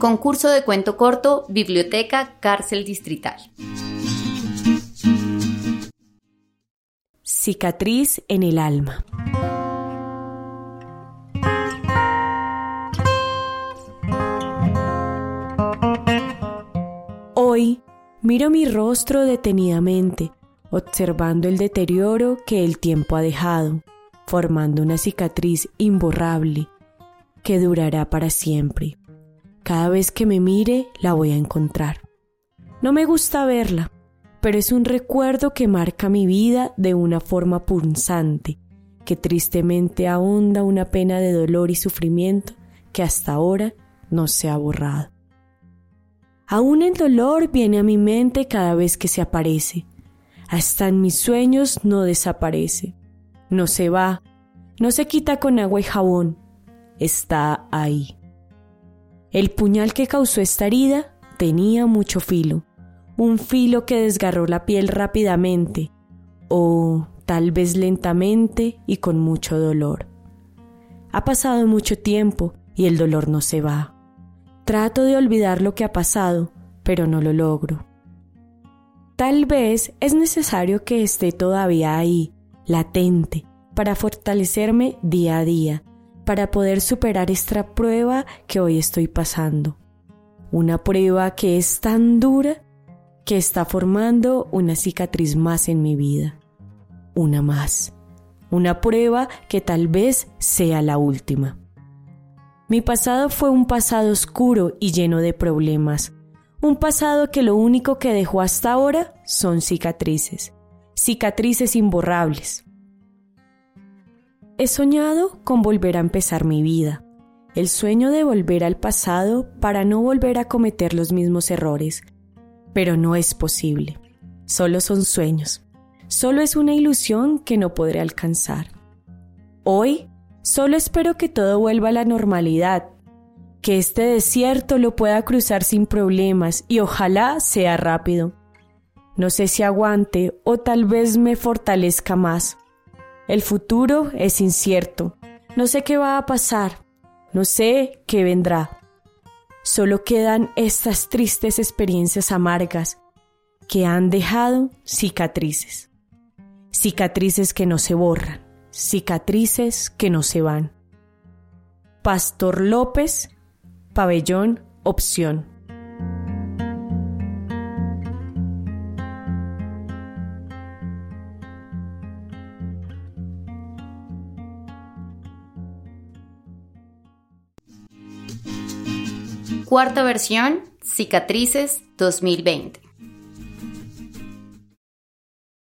Concurso de cuento corto, Biblioteca Cárcel Distrital. Cicatriz en el alma. Hoy miro mi rostro detenidamente, observando el deterioro que el tiempo ha dejado, formando una cicatriz imborrable que durará para siempre. Cada vez que me mire la voy a encontrar. No me gusta verla, pero es un recuerdo que marca mi vida de una forma punzante, que tristemente ahonda una pena de dolor y sufrimiento que hasta ahora no se ha borrado. Aún el dolor viene a mi mente cada vez que se aparece. Hasta en mis sueños no desaparece. No se va, no se quita con agua y jabón. Está ahí. El puñal que causó esta herida tenía mucho filo, un filo que desgarró la piel rápidamente, o tal vez lentamente y con mucho dolor. Ha pasado mucho tiempo y el dolor no se va. Trato de olvidar lo que ha pasado, pero no lo logro. Tal vez es necesario que esté todavía ahí, latente, para fortalecerme día a día para poder superar esta prueba que hoy estoy pasando. Una prueba que es tan dura que está formando una cicatriz más en mi vida. Una más. Una prueba que tal vez sea la última. Mi pasado fue un pasado oscuro y lleno de problemas. Un pasado que lo único que dejó hasta ahora son cicatrices. Cicatrices imborrables. He soñado con volver a empezar mi vida, el sueño de volver al pasado para no volver a cometer los mismos errores, pero no es posible. Solo son sueños, solo es una ilusión que no podré alcanzar. Hoy solo espero que todo vuelva a la normalidad, que este desierto lo pueda cruzar sin problemas y ojalá sea rápido. No sé si aguante o tal vez me fortalezca más. El futuro es incierto. No sé qué va a pasar. No sé qué vendrá. Solo quedan estas tristes experiencias amargas que han dejado cicatrices. Cicatrices que no se borran. Cicatrices que no se van. Pastor López, pabellón, opción. Cuarta versión, Cicatrices 2020.